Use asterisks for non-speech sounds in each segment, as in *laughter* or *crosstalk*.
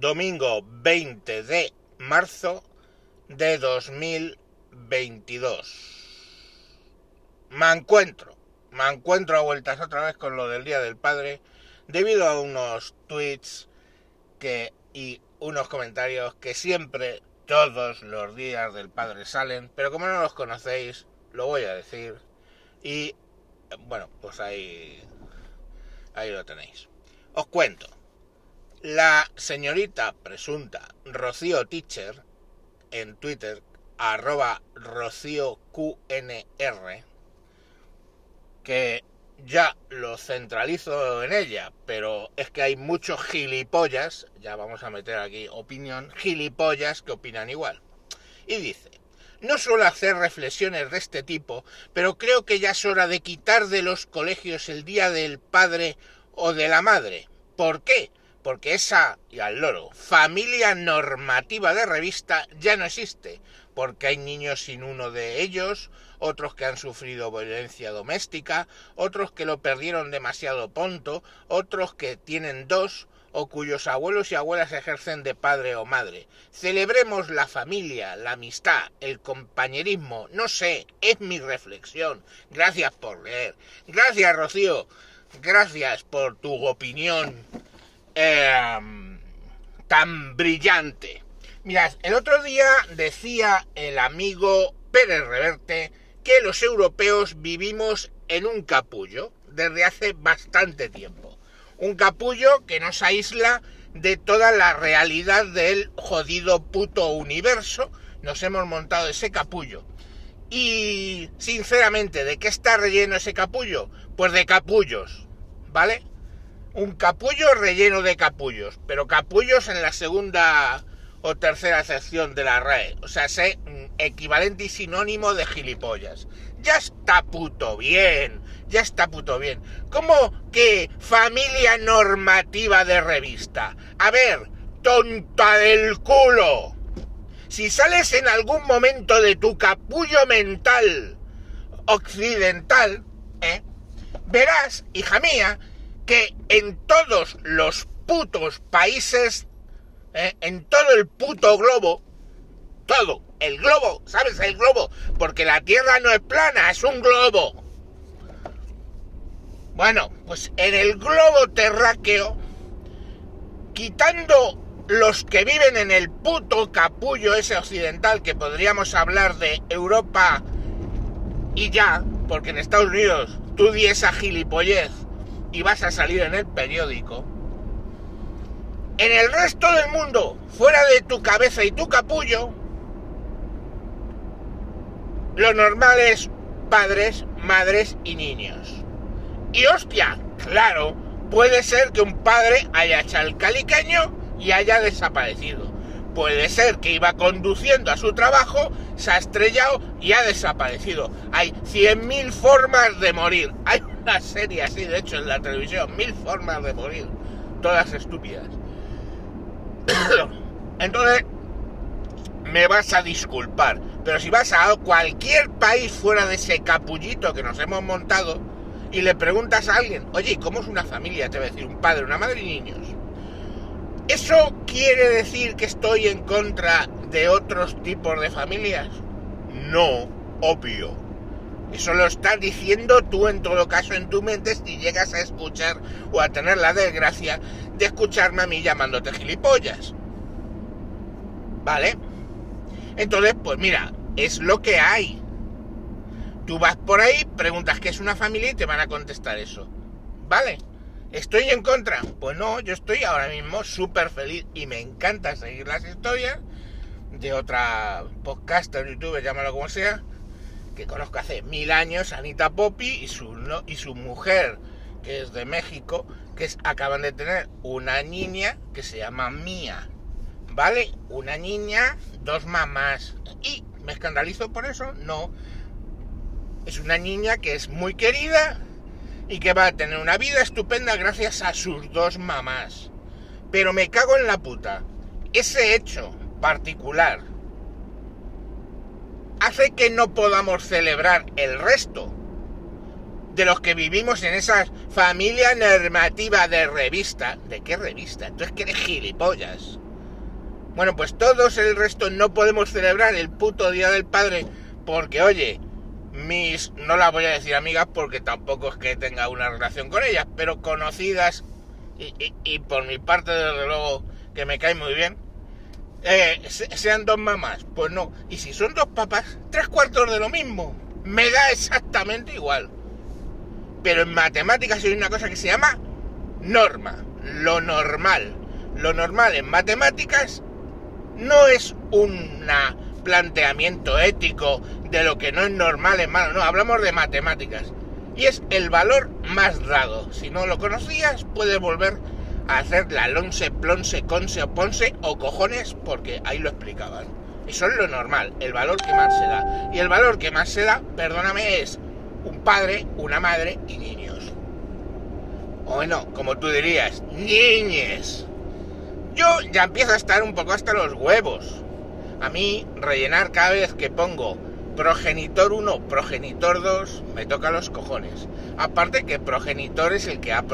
domingo 20 de marzo de 2022. Me encuentro, me encuentro a vueltas otra vez con lo del Día del Padre debido a unos tweets que y unos comentarios que siempre todos los días del padre salen, pero como no los conocéis, lo voy a decir y bueno, pues ahí ahí lo tenéis. Os cuento. La señorita presunta Rocío Teacher en Twitter, arroba RocíoQNR, que ya lo centralizo en ella, pero es que hay muchos gilipollas, ya vamos a meter aquí opinión, gilipollas que opinan igual. Y dice, no suelo hacer reflexiones de este tipo, pero creo que ya es hora de quitar de los colegios el Día del Padre o de la Madre. ¿Por qué? Porque esa, y al loro, familia normativa de revista ya no existe, porque hay niños sin uno de ellos, otros que han sufrido violencia doméstica, otros que lo perdieron demasiado pronto, otros que tienen dos, o cuyos abuelos y abuelas ejercen de padre o madre. Celebremos la familia, la amistad, el compañerismo, no sé, es mi reflexión. Gracias por leer. Gracias, Rocío. Gracias por tu opinión Em, tan brillante. Mirad, el otro día decía el amigo Pérez Reverte que los europeos vivimos en un capullo desde hace bastante tiempo. Un capullo que nos aísla de toda la realidad del jodido puto universo. Nos hemos montado ese capullo. Y sinceramente, ¿de qué está relleno ese capullo? Pues de capullos, ¿vale? Un capullo relleno de capullos, pero capullos en la segunda o tercera sección de la RAE. O sea, sé mm, equivalente y sinónimo de gilipollas. Ya está puto bien, ya está puto bien. ¿Cómo que familia normativa de revista? A ver, tonta del culo. Si sales en algún momento de tu capullo mental occidental, ¿eh? verás, hija mía, que en todos los putos países, ¿eh? en todo el puto globo, todo, el globo, ¿sabes? El globo, porque la Tierra no es plana, es un globo. Bueno, pues en el globo terráqueo, quitando los que viven en el puto capullo ese occidental, que podríamos hablar de Europa y ya, porque en Estados Unidos tú di esa gilipollez y vas a salir en el periódico, en el resto del mundo, fuera de tu cabeza y tu capullo, lo normal es padres, madres y niños. Y hostia, claro, puede ser que un padre haya echado el caliqueño y haya desaparecido. Puede ser que iba conduciendo a su trabajo, se ha estrellado y ha desaparecido. Hay 100.000 formas de morir. *laughs* Hay una serie así, de hecho, en la televisión, mil formas de morir, todas estúpidas. *coughs* Entonces, me vas a disculpar, pero si vas a cualquier país fuera de ese capullito que nos hemos montado y le preguntas a alguien, oye, ¿cómo es una familia? Te va a decir un padre, una madre y niños. ¿Eso quiere decir que estoy en contra de otros tipos de familias? No, obvio. Eso lo estás diciendo tú en todo caso en tu mente si llegas a escuchar o a tener la desgracia de escucharme a mí llamándote gilipollas. ¿Vale? Entonces, pues mira, es lo que hay. Tú vas por ahí, preguntas qué es una familia y te van a contestar eso. ¿Vale? ¿Estoy en contra? Pues no, yo estoy ahora mismo súper feliz y me encanta seguir las historias de otra podcaster, youtuber, llámalo como sea, que conozco hace mil años, Anita Poppy y su, y su mujer, que es de México, que es, acaban de tener una niña que se llama Mía. ¿Vale? Una niña, dos mamás. ¿Y me escandalizo por eso? No. Es una niña que es muy querida y que va a tener una vida estupenda gracias a sus dos mamás. Pero me cago en la puta. Ese hecho particular hace que no podamos celebrar el resto de los que vivimos en esa familia normativa de revista. ¿De qué revista? Tú es que eres gilipollas. Bueno, pues todos el resto no podemos celebrar el puto Día del Padre porque, oye, mis, no las voy a decir amigas porque tampoco es que tenga una relación con ellas, pero conocidas y, por mi parte, desde luego, que me cae muy bien, eh, sean dos mamás. Pues no. Y si son dos papás, tres cuartos de lo mismo. Me da exactamente igual. Pero en matemáticas hay una cosa que se llama norma. Lo normal. Lo normal en matemáticas no es un planteamiento ético de lo que no es normal en malo, no, hablamos de matemáticas. Y es el valor más dado. Si no lo conocías, puedes volver hacer la lonce, plonce, conse o ponce o cojones, porque ahí lo explicaban. Eso es lo normal, el valor que más se da. Y el valor que más se da, perdóname, es un padre, una madre y niños. O bueno, como tú dirías, niñes. Yo ya empiezo a estar un poco hasta los huevos. A mí, rellenar cada vez que pongo progenitor 1, progenitor 2, me toca los cojones. Aparte que progenitor es el que ha,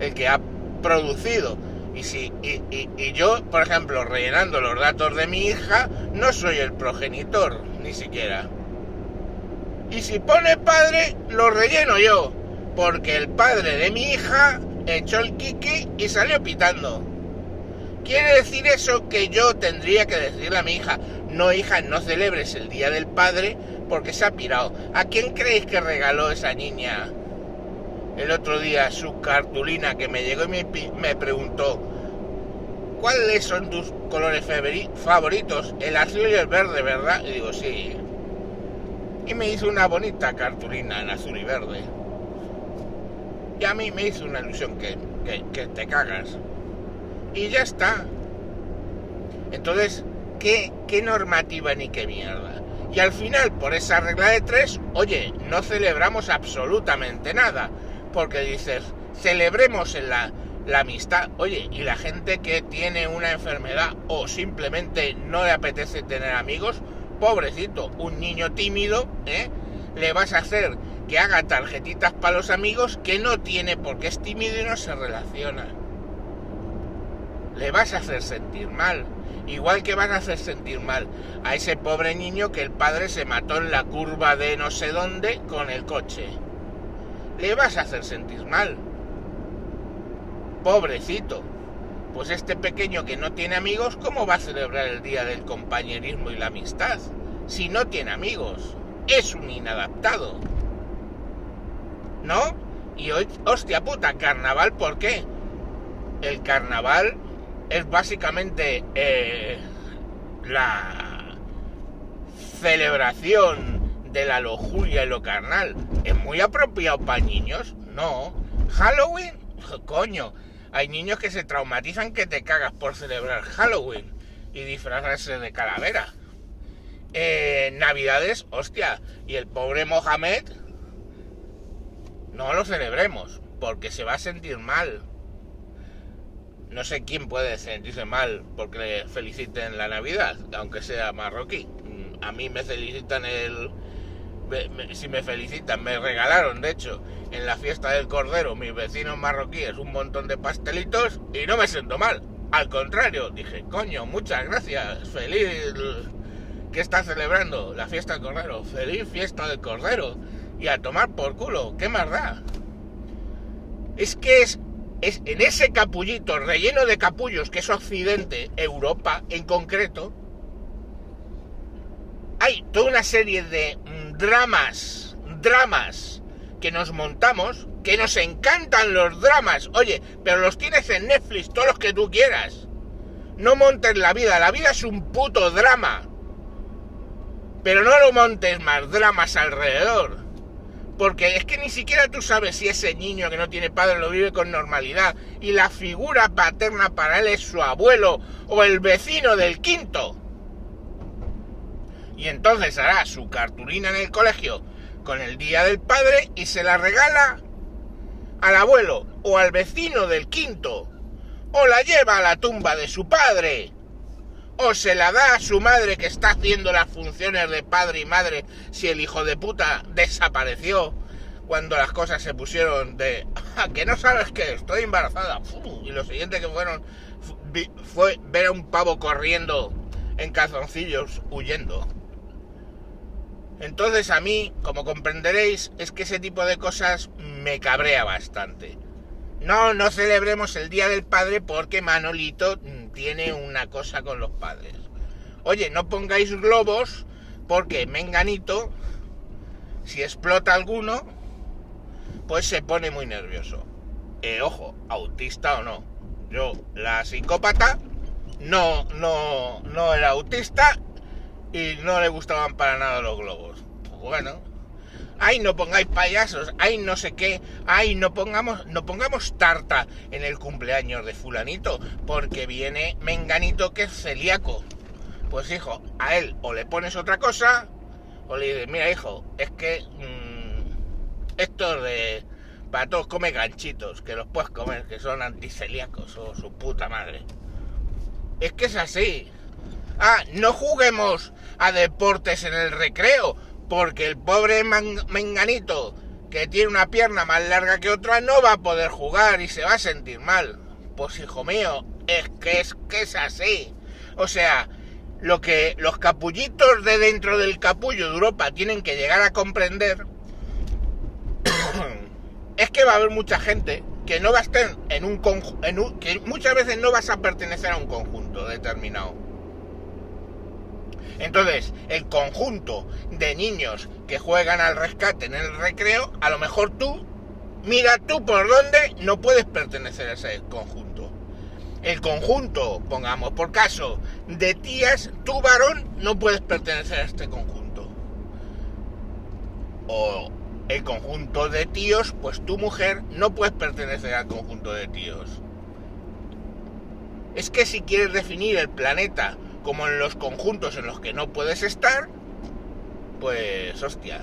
el que ha producido. Y, si, y, y, yo, por ejemplo, rellenando los datos de mi hija, no soy el progenitor, ni siquiera. Y si pone padre, lo relleno yo, porque el padre de mi hija echó el kiki y salió pitando. ¿Quiere decir eso que yo tendría que decirle a mi hija, no hija, no celebres el Día del Padre porque se ha pirado? ¿A quién creéis que regaló esa niña el otro día su cartulina que me llegó y me, me preguntó, ¿cuáles son tus colores favoritos? El azul y el verde, ¿verdad? Y digo, sí. Y me hizo una bonita cartulina en azul y verde. Y a mí me hizo una ilusión que, que te cagas y ya está. Entonces, ¿qué, ¿qué normativa ni qué mierda? Y al final, por esa regla de tres, oye, no celebramos absolutamente nada. Porque dices, celebremos la, la amistad. Oye, y la gente que tiene una enfermedad o simplemente no le apetece tener amigos, pobrecito, un niño tímido, ¿eh? Le vas a hacer que haga tarjetitas para los amigos que no tiene porque es tímido y no se relaciona le vas a hacer sentir mal. Igual que vas a hacer sentir mal a ese pobre niño que el padre se mató en la curva de no sé dónde con el coche. Le vas a hacer sentir mal. Pobrecito. Pues este pequeño que no tiene amigos, ¿cómo va a celebrar el día del compañerismo y la amistad? Si no tiene amigos. Es un inadaptado. ¿No? Y hoy, hostia puta, carnaval, ¿por qué? El carnaval es básicamente eh, la celebración de la lojuria y lo carnal. ¿Es muy apropiado para niños? No. Halloween, coño. Hay niños que se traumatizan que te cagas por celebrar Halloween y disfrazarse de calavera. Eh, Navidades, hostia. Y el pobre Mohamed, no lo celebremos, porque se va a sentir mal no sé quién puede sentirse mal porque le feliciten la Navidad, aunque sea marroquí. A mí me felicitan el... Si me felicitan, me regalaron, de hecho, en la fiesta del Cordero, mis vecinos marroquíes, un montón de pastelitos y no me siento mal. Al contrario, dije, coño, muchas gracias, feliz que está celebrando la fiesta del Cordero, feliz fiesta del Cordero y a tomar por culo, ¿qué más da? Es que es es en ese capullito relleno de capullos que es Occidente, Europa en concreto, hay toda una serie de dramas, dramas que nos montamos, que nos encantan los dramas, oye, pero los tienes en Netflix, todos los que tú quieras. No montes la vida, la vida es un puto drama. Pero no lo montes más dramas alrededor. Porque es que ni siquiera tú sabes si ese niño que no tiene padre lo vive con normalidad y la figura paterna para él es su abuelo o el vecino del quinto. Y entonces hará su cartulina en el colegio con el día del padre y se la regala al abuelo o al vecino del quinto. O la lleva a la tumba de su padre o se la da a su madre que está haciendo las funciones de padre y madre si el hijo de puta desapareció cuando las cosas se pusieron de ah, que no sabes que estoy embarazada y lo siguiente que fueron fue ver a un pavo corriendo en calzoncillos huyendo. Entonces a mí, como comprenderéis, es que ese tipo de cosas me cabrea bastante. No, no celebremos el Día del Padre porque Manolito tiene una cosa con los padres. Oye, no pongáis globos porque Menganito, si explota alguno, pues se pone muy nervioso. Eh, ojo, autista o no. Yo, la psicópata, no, no, no era autista y no le gustaban para nada los globos. Bueno, ay no pongáis payasos, ay no sé qué, ay no pongamos, no pongamos tarta en el cumpleaños de fulanito, porque viene menganito que es celíaco. Pues hijo, a él o le pones otra cosa, o le dices, mira hijo, es que mmm, esto de para todos come ganchitos, que los puedes comer, que son anticelíacos o su puta madre. Es que es así. Ah, no juguemos a deportes en el recreo, porque el pobre menganito que tiene una pierna más larga que otra no va a poder jugar y se va a sentir mal. Pues hijo mío, es que es que es así. O sea, lo que los capullitos de dentro del capullo de Europa tienen que llegar a comprender *coughs* es que va a haber mucha gente que no va a estar en un conjunto, que muchas veces no vas a pertenecer a un conjunto determinado. Entonces, el conjunto de niños que juegan al rescate en el recreo, a lo mejor tú, mira tú por dónde no puedes pertenecer a ese conjunto. El conjunto, pongamos por caso, de tías, tú varón no puedes pertenecer a este conjunto. O el conjunto de tíos, pues tu mujer no puedes pertenecer al conjunto de tíos. Es que si quieres definir el planeta como en los conjuntos en los que no puedes estar, pues hostia,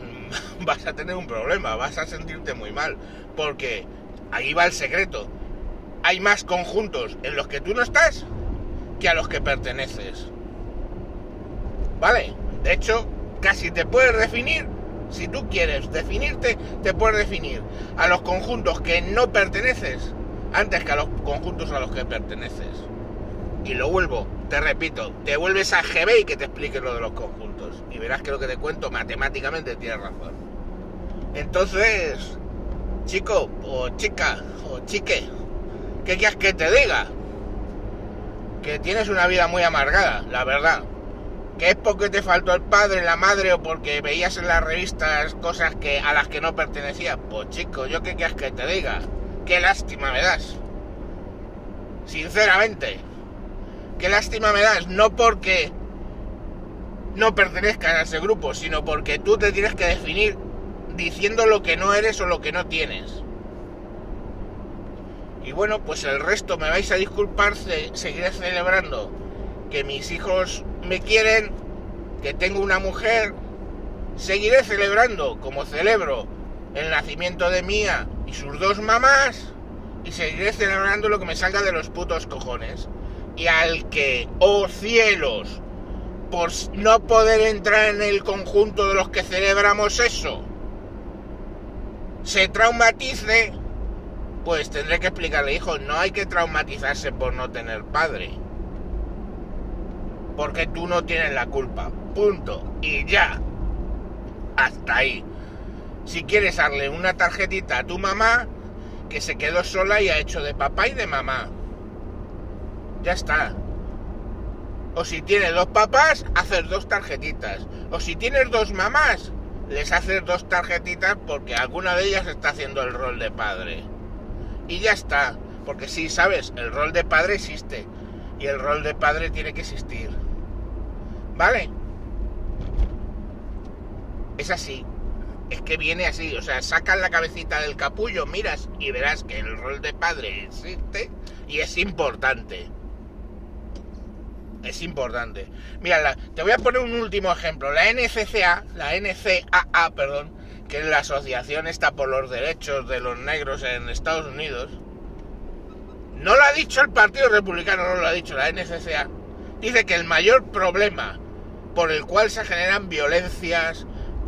*laughs* vas a tener un problema, vas a sentirte muy mal, porque ahí va el secreto. Hay más conjuntos en los que tú no estás que a los que perteneces. ¿Vale? De hecho, casi te puedes definir, si tú quieres definirte, te puedes definir a los conjuntos que no perteneces antes que a los conjuntos a los que perteneces. Y lo vuelvo, te repito, te vuelves a GB y que te explique lo de los conjuntos. Y verás que lo que te cuento matemáticamente tiene razón. Entonces, chico, o chica, o chique, ¿qué quieres que te diga? Que tienes una vida muy amargada, la verdad. Que es porque te faltó el padre, la madre o porque veías en las revistas cosas que a las que no pertenecías. Pues chico, yo qué quieres que te diga. Qué lástima me das. Sinceramente. Qué lástima me das, no porque no pertenezcas a ese grupo, sino porque tú te tienes que definir diciendo lo que no eres o lo que no tienes. Y bueno, pues el resto me vais a disculpar, seguiré celebrando que mis hijos me quieren, que tengo una mujer, seguiré celebrando como celebro el nacimiento de Mía y sus dos mamás, y seguiré celebrando lo que me salga de los putos cojones y al que, oh cielos, por no poder entrar en el conjunto de los que celebramos eso, se traumatice, pues tendré que explicarle, hijo, no hay que traumatizarse por no tener padre. Porque tú no tienes la culpa. Punto. Y ya. Hasta ahí. Si quieres darle una tarjetita a tu mamá, que se quedó sola y ha hecho de papá y de mamá. Ya está. O si tienes dos papás, hacer dos tarjetitas. O si tienes dos mamás, les haces dos tarjetitas porque alguna de ellas está haciendo el rol de padre. Y ya está. Porque si sabes, el rol de padre existe. Y el rol de padre tiene que existir. ¿Vale? Es así. Es que viene así. O sea, sacas la cabecita del capullo, miras y verás que el rol de padre existe y es importante es importante. Mira, te voy a poner un último ejemplo. La NCCA, la NCAA, perdón, que es la asociación está por los derechos de los negros en Estados Unidos, no lo ha dicho el Partido Republicano, no lo ha dicho la NCCA, dice que el mayor problema por el cual se generan violencias,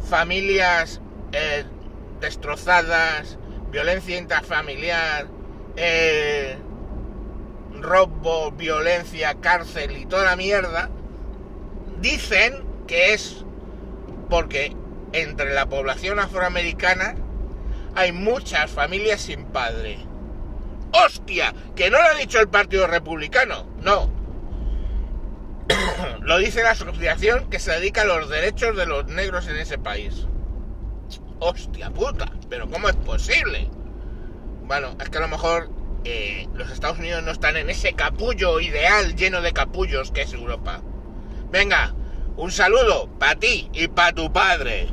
familias eh, destrozadas, violencia intrafamiliar, eh, robo, violencia, cárcel y toda la mierda, dicen que es porque entre la población afroamericana hay muchas familias sin padre. ¡Hostia! Que no lo ha dicho el Partido Republicano, no. *coughs* lo dice la asociación que se dedica a los derechos de los negros en ese país. ¡Hostia puta! ¿Pero cómo es posible? Bueno, es que a lo mejor eh, los Estados Unidos no están en ese capullo ideal lleno de capullos que es Europa. Venga, un saludo para ti y para tu padre.